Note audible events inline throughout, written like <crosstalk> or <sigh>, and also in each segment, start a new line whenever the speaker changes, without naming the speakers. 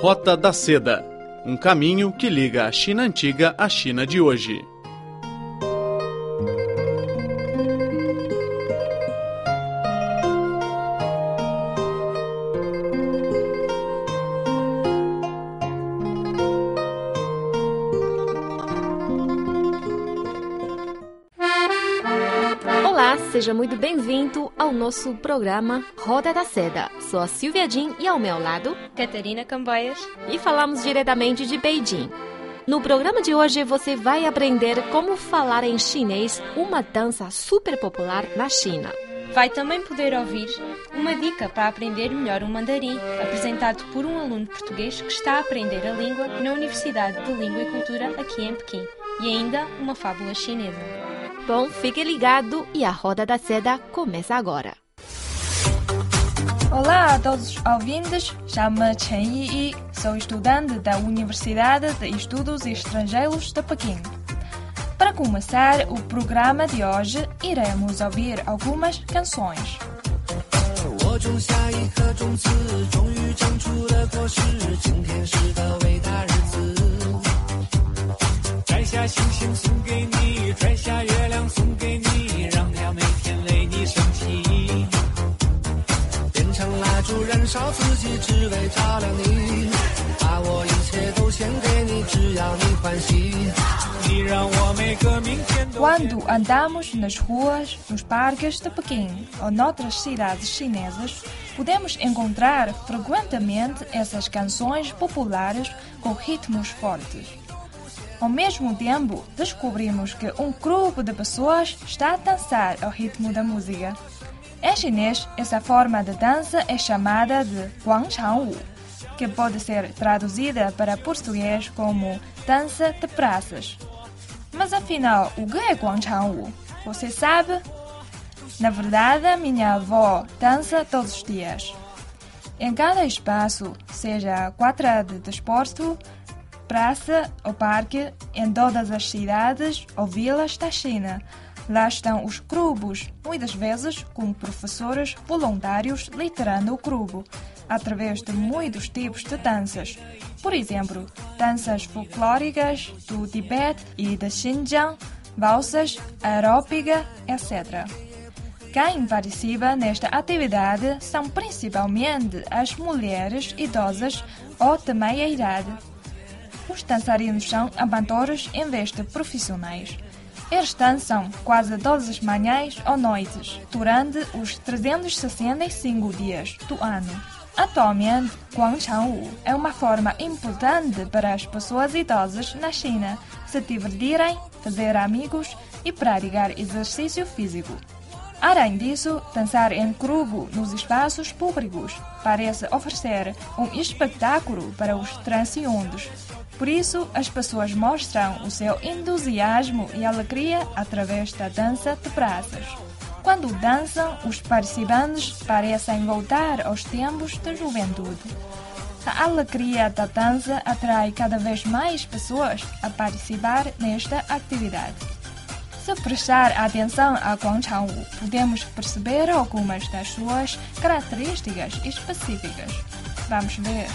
Rota da Seda um caminho que liga a China antiga à China de hoje.
seja muito bem-vindo ao nosso programa Roda da Seda. Sou a Silvia Jin e ao meu lado,
Catarina Camboias.
E falamos diretamente de Beijing. No programa de hoje você vai aprender como falar em chinês, uma dança super popular na China.
Vai também poder ouvir uma dica para aprender melhor o mandarim, apresentado por um aluno português que está a aprender a língua na Universidade de Língua e Cultura aqui em Pequim, e ainda uma fábula chinesa.
Bom, fique ligado e a Roda da Seda começa agora.
Olá a todos os ouvintes, chamo-me Chen Yi, sou estudante da Universidade de Estudos Estrangeiros de Pequim. Para começar o programa de hoje, iremos ouvir algumas canções. 我种下一颗种子，终于长出了果实。今天是个伟大日子。摘下星星送给你，摘下月亮送给你，让它每天为你升起。点上蜡烛，燃烧自己，只为照亮你。把我一切都献给你，只要你欢喜。你让我每个明天都。Quando andamos nas ruas, nos parques de Pequim ou noutras cidades chinesas, podemos encontrar frequentemente essas canções populares com ritmos fortes. Ao mesmo tempo, descobrimos que um grupo de pessoas está a dançar ao ritmo da música. Em chinês, essa forma de dança é chamada de Guangchangwu, que pode ser traduzida para português como dança de praças. Mas afinal, o que é Guangchangwu? Você sabe? Na verdade, minha avó dança todos os dias. Em cada espaço, seja quadra de desporto, praça ou parque em todas as cidades ou vilas da China. Lá estão os clubes, muitas vezes com professores voluntários liderando o clube, através de muitos tipos de danças. Por exemplo, danças folclóricas do Tibete e de Xinjiang, valsas, aeróbica, etc. Quem participa nesta atividade são principalmente as mulheres idosas ou de meia idade. Os dançarinos são amadores em vez de profissionais. Eles dançam quase todas as manhãs ou noites, durante os 365 dias do ano. Atualmente, Guangchangwu é uma forma importante para as pessoas idosas na China se divertirem, fazer amigos e praticar exercício físico. Além disso, dançar em grupo nos espaços públicos parece oferecer um espetáculo para os transeuntes. Por isso, as pessoas mostram o seu entusiasmo e alegria através da dança de praças. Quando dançam, os participantes parecem voltar aos tempos da juventude. A alegria da dança atrai cada vez mais pessoas a participar nesta atividade. Se prestar atenção a Guangchangwu, podemos perceber algumas das suas características específicas. Vamos ver.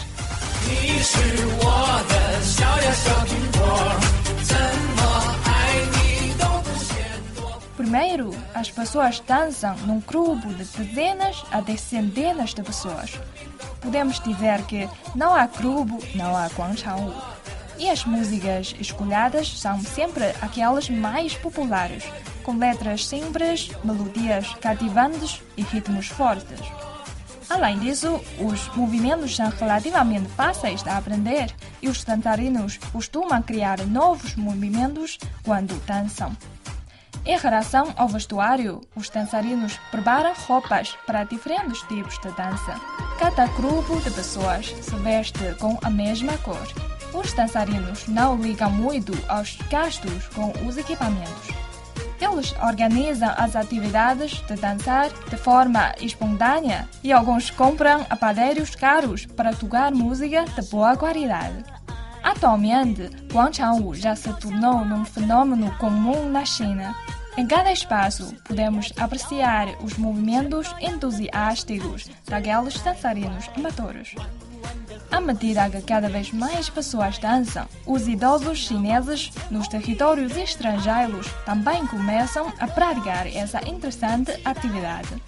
Primeiro, as pessoas dançam num grupo de dezenas a de centenas de pessoas. Podemos dizer que não há grupo, não há Guangchangwu. E as músicas escolhidas são sempre aquelas mais populares, com letras simples, melodias cativantes e ritmos fortes. Além disso, os movimentos são relativamente fáceis de aprender e os dançarinos costumam criar novos movimentos quando dançam. Em relação ao vestuário, os dançarinos preparam roupas para diferentes tipos de dança. Cada grupo de pessoas se veste com a mesma cor. Os dançarinos não ligam muito aos gastos com os equipamentos. Eles organizam as atividades de dançar de forma espontânea e alguns compram aparelhos caros para tocar música de boa qualidade. Atualmente, Guangchangwu já se tornou um fenômeno comum na China. Em cada espaço, podemos apreciar os movimentos entusiásticos daqueles dançarinos amadores. À medida que cada vez mais pessoas dançam, os idosos chineses nos territórios estrangeiros também começam a praticar essa interessante atividade.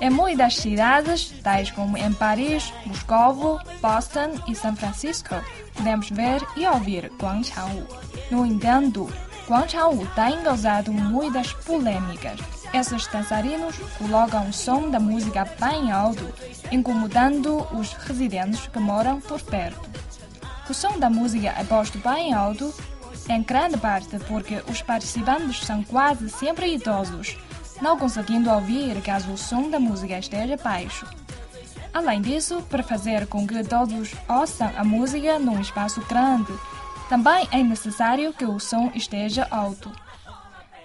Em muitas cidades, tais como em Paris, Moscou, Boston e São Francisco, podemos ver e ouvir Guangchangwu. No entanto, Guangchangwu tem causado muitas polêmicas. Esses dançarinos colocam o som da música bem alto, incomodando os residentes que moram por perto. O som da música é posto bem alto, em grande parte porque os participantes são quase sempre idosos, não conseguindo ouvir caso o som da música esteja baixo. Além disso, para fazer com que todos ouçam a música num espaço grande, também é necessário que o som esteja alto.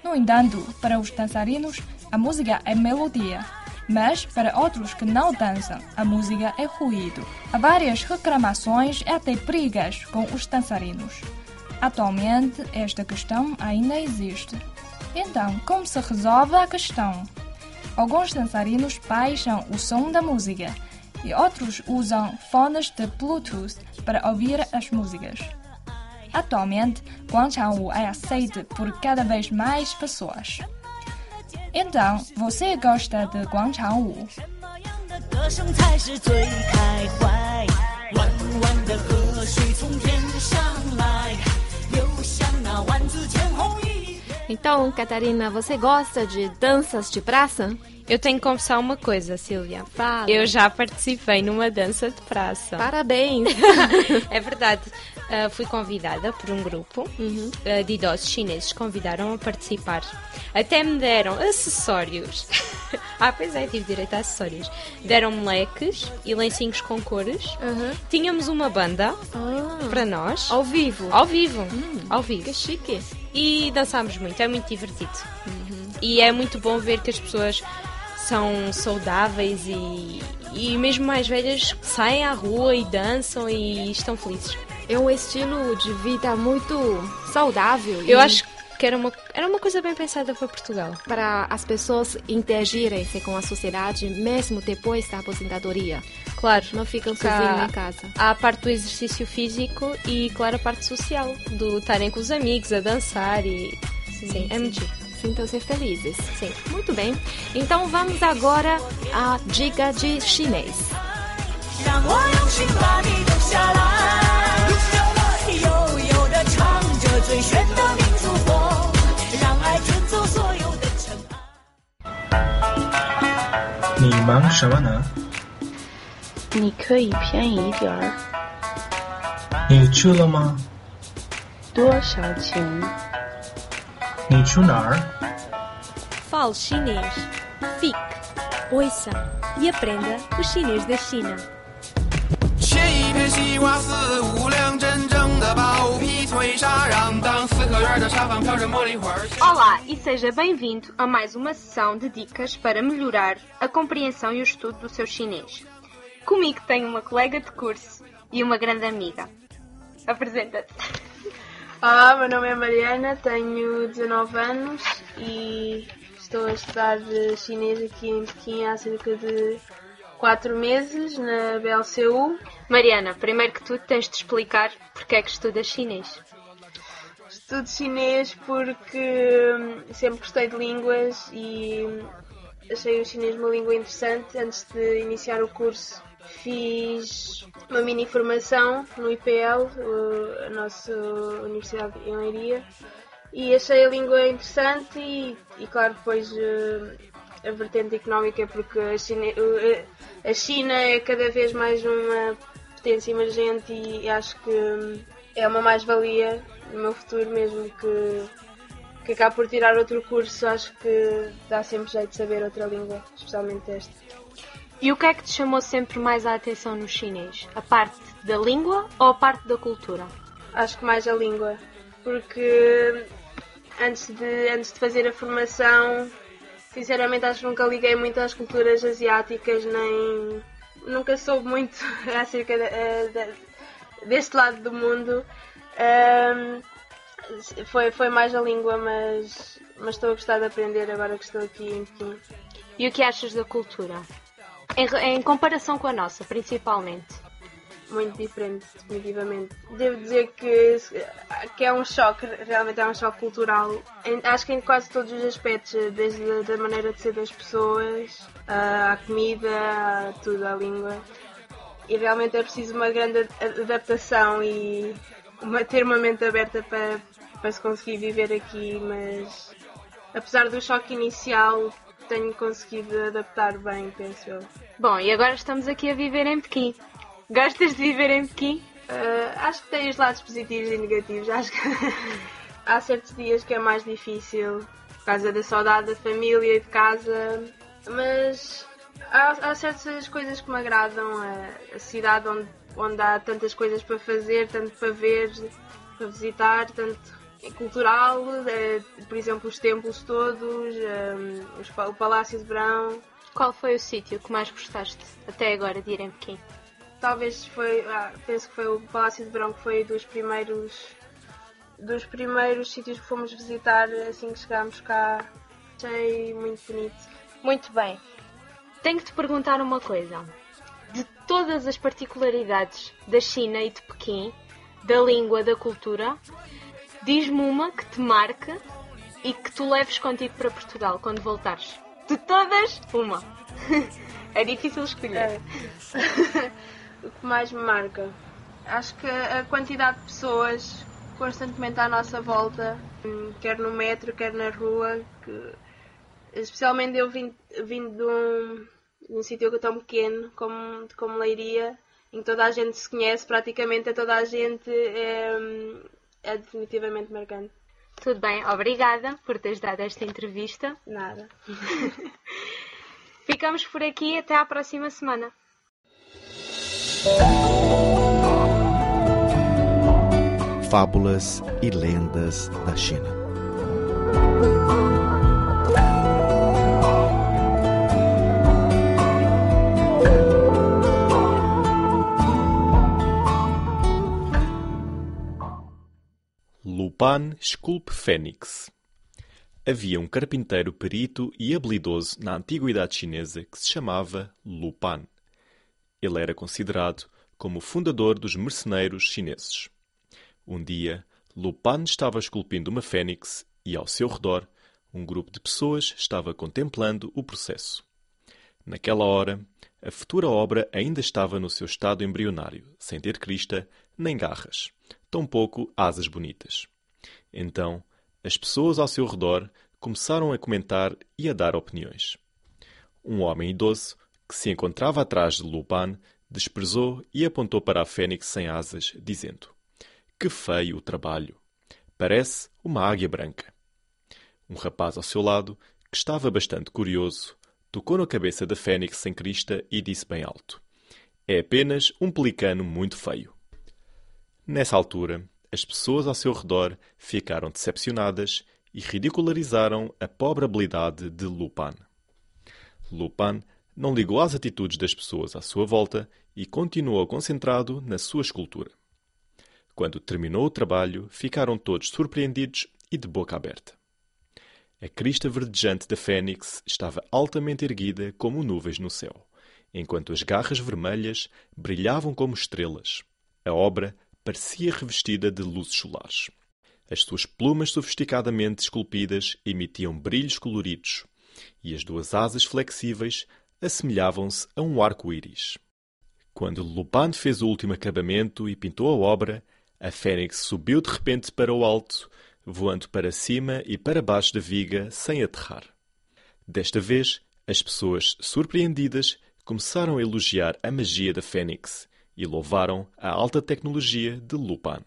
No entanto, para os dançarinos, a música é melodia, mas para outros que não dançam, a música é ruído. Há várias reclamações e até brigas com os dançarinos. Atualmente, esta questão ainda existe. Então, como se resolve a questão? Alguns dançarinos baixam o som da música e outros usam fones de Bluetooth para ouvir as músicas. Atualmente, Guangchangwu é aceito por cada vez mais pessoas. Então, você gosta de Guangchangwu?
Então, Catarina, você gosta de danças de praça?
Eu tenho que confessar uma coisa, Silvia.
Fala.
Eu já participei numa dança de praça.
Parabéns! <laughs>
é verdade. Uh, fui convidada por um grupo uhum. uh, de idosos chineses que convidaram a participar. Até me deram acessórios. <laughs> ah, pois é, tive direito a acessórios. Deram-me leques e lencinhos com cores. Uhum. Tínhamos uma banda ah. para nós.
Ao vivo?
Ao vivo.
Hum,
ao vivo.
Que chique.
E dançámos muito, é muito divertido. Uhum. E é muito bom ver que as pessoas são saudáveis e, e mesmo mais velhas saem à rua e dançam e estão felizes.
É um estilo de vida muito saudável.
Eu acho que era uma, era uma coisa bem pensada para Portugal.
Para as pessoas interagirem-se com a sociedade mesmo depois da aposentadoria.
Claro.
Não ficam sozinhos em casa.
Há a parte do exercício físico e, claro, a parte social. Do estarem com os amigos, a dançar e... Sim, sim é muito
sintam-se felizes.
Sim.
Muito bem. Então vamos agora à dica de chinês.
Ni 忙什么呢？
你可以便宜一点儿。
你去了吗？
多少钱？
你去哪儿
？Fale chinês. Fique, ouça e aprenda o chinês da China.
Olá e seja bem-vindo a mais uma sessão de dicas para melhorar a compreensão e o estudo do seu chinês. Comigo tenho uma colega de curso e uma grande amiga. Apresenta-te.
Olá, meu nome é Mariana, tenho 19 anos e estou a estudar chinês aqui em Pequim há cerca de 4 meses na BLCU.
Mariana, primeiro que tudo tens de explicar porque é que estudas chinês.
Estudo chinês porque hum, sempre gostei de línguas e achei o chinês uma língua interessante antes de iniciar o curso Fiz uma mini formação no IPL, a nossa Universidade de Leiria, e achei a língua interessante e, e claro, depois eh, a vertente económica, porque a China, a China é cada vez mais uma potência emergente e acho que é uma mais-valia no meu futuro mesmo que, que acabe por tirar outro curso, acho que dá sempre jeito de saber outra língua, especialmente esta.
E o que é que te chamou sempre mais a atenção no chinês? A parte da língua ou a parte da cultura?
Acho que mais a língua, porque antes de, antes de fazer a formação, sinceramente acho que nunca liguei muito às culturas asiáticas, nem nunca soube muito <laughs> acerca de, eh, de, deste lado do mundo. Um, foi, foi mais a língua, mas, mas estou a gostar de aprender agora que estou aqui em Pequim.
E o que achas da cultura? Em, em comparação com a nossa, principalmente.
muito diferente, definitivamente. Devo dizer que, que é um choque, realmente é um choque cultural. Acho que em quase todos os aspectos, desde a maneira de ser das pessoas, à comida, a tudo, à língua. E realmente é preciso uma grande adaptação e uma, ter uma mente aberta para, para se conseguir viver aqui, mas apesar do choque inicial, tenho conseguido adaptar bem, penso eu.
Bom, e agora estamos aqui a viver em Pequim. Gostas de viver em Pequim?
Uh, acho que tem os lados positivos e negativos. Acho que <laughs> há certos dias que é mais difícil por causa da saudade da família e de casa, mas há, há certas coisas que me agradam. A, a cidade onde, onde há tantas coisas para fazer, tanto para ver, para visitar, tanto cultural, eh, por exemplo, os templos todos, eh, o Palácio de Verão.
Qual foi o sítio que mais gostaste até agora de ir em Pequim?
Talvez foi, ah, penso que foi o Palácio de Verão que foi dos primeiros dos primeiros sítios que fomos visitar assim que chegámos cá. Achei muito bonito.
Muito bem. Tenho que te perguntar uma coisa. De todas as particularidades da China e de Pequim, da língua, da cultura, Diz-me uma que te marque e que tu leves contigo para Portugal quando voltares. De todas, uma. <laughs> é difícil escolher. É. <laughs>
o que mais me marca? Acho que a quantidade de pessoas constantemente à nossa volta, quer no metro, quer na rua, que, especialmente eu vim, vim de um, de um sítio tão pequeno como, como Leiria, em que toda a gente se conhece, praticamente a toda a gente. É, é definitivamente marcante.
Tudo bem, obrigada por teres dado esta entrevista.
Nada. <laughs>
Ficamos por aqui até à próxima semana.
Fábulas e lendas da China. Pan Sculpe Fênix. Havia um carpinteiro perito e habilidoso na antiguidade chinesa que se chamava Lu Pan. Ele era considerado como o fundador dos merceneiros chineses. Um dia, Lu Pan estava esculpindo uma fênix e, ao seu redor, um grupo de pessoas estava contemplando o processo. Naquela hora, a futura obra ainda estava no seu estado embrionário, sem ter crista nem garras, tampouco asas bonitas. Então, as pessoas ao seu redor começaram a comentar e a dar opiniões. Um homem idoso, que se encontrava atrás de Lupin, desprezou e apontou para a fênix sem asas, dizendo: Que feio o trabalho! Parece uma águia branca. Um rapaz ao seu lado, que estava bastante curioso, tocou na cabeça da fênix sem crista e disse bem alto: É apenas um pelicano muito feio. Nessa altura, as pessoas ao seu redor ficaram decepcionadas e ridicularizaram a pobre habilidade de Lupin. Lupin não ligou às atitudes das pessoas à sua volta e continuou concentrado na sua escultura. Quando terminou o trabalho, ficaram todos surpreendidos e de boca aberta. A crista verdejante da fênix estava altamente erguida como nuvens no céu, enquanto as garras vermelhas brilhavam como estrelas. A obra parecia revestida de luzes solares. As suas plumas sofisticadamente esculpidas emitiam brilhos coloridos, e as duas asas flexíveis assemelhavam-se a um arco-íris. Quando Lupin fez o último acabamento e pintou a obra, a fênix subiu de repente para o alto, voando para cima e para baixo da viga sem aterrar. Desta vez, as pessoas, surpreendidas, começaram a elogiar a magia da fênix e louvaram a alta tecnologia de Lupin.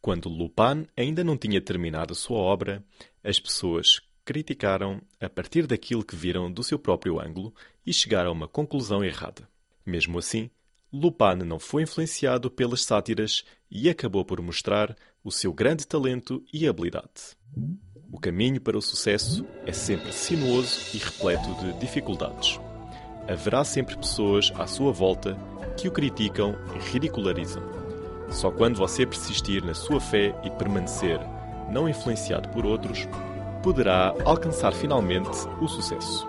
Quando Lupin ainda não tinha terminado sua obra, as pessoas criticaram a partir daquilo que viram do seu próprio ângulo e chegaram a uma conclusão errada. Mesmo assim, Lupin não foi influenciado pelas sátiras e acabou por mostrar o seu grande talento e habilidade. O caminho para o sucesso é sempre sinuoso e repleto de dificuldades. Haverá sempre pessoas à sua volta que o criticam e ridicularizam. Só quando você persistir na sua fé e permanecer não influenciado por outros, poderá alcançar finalmente o sucesso.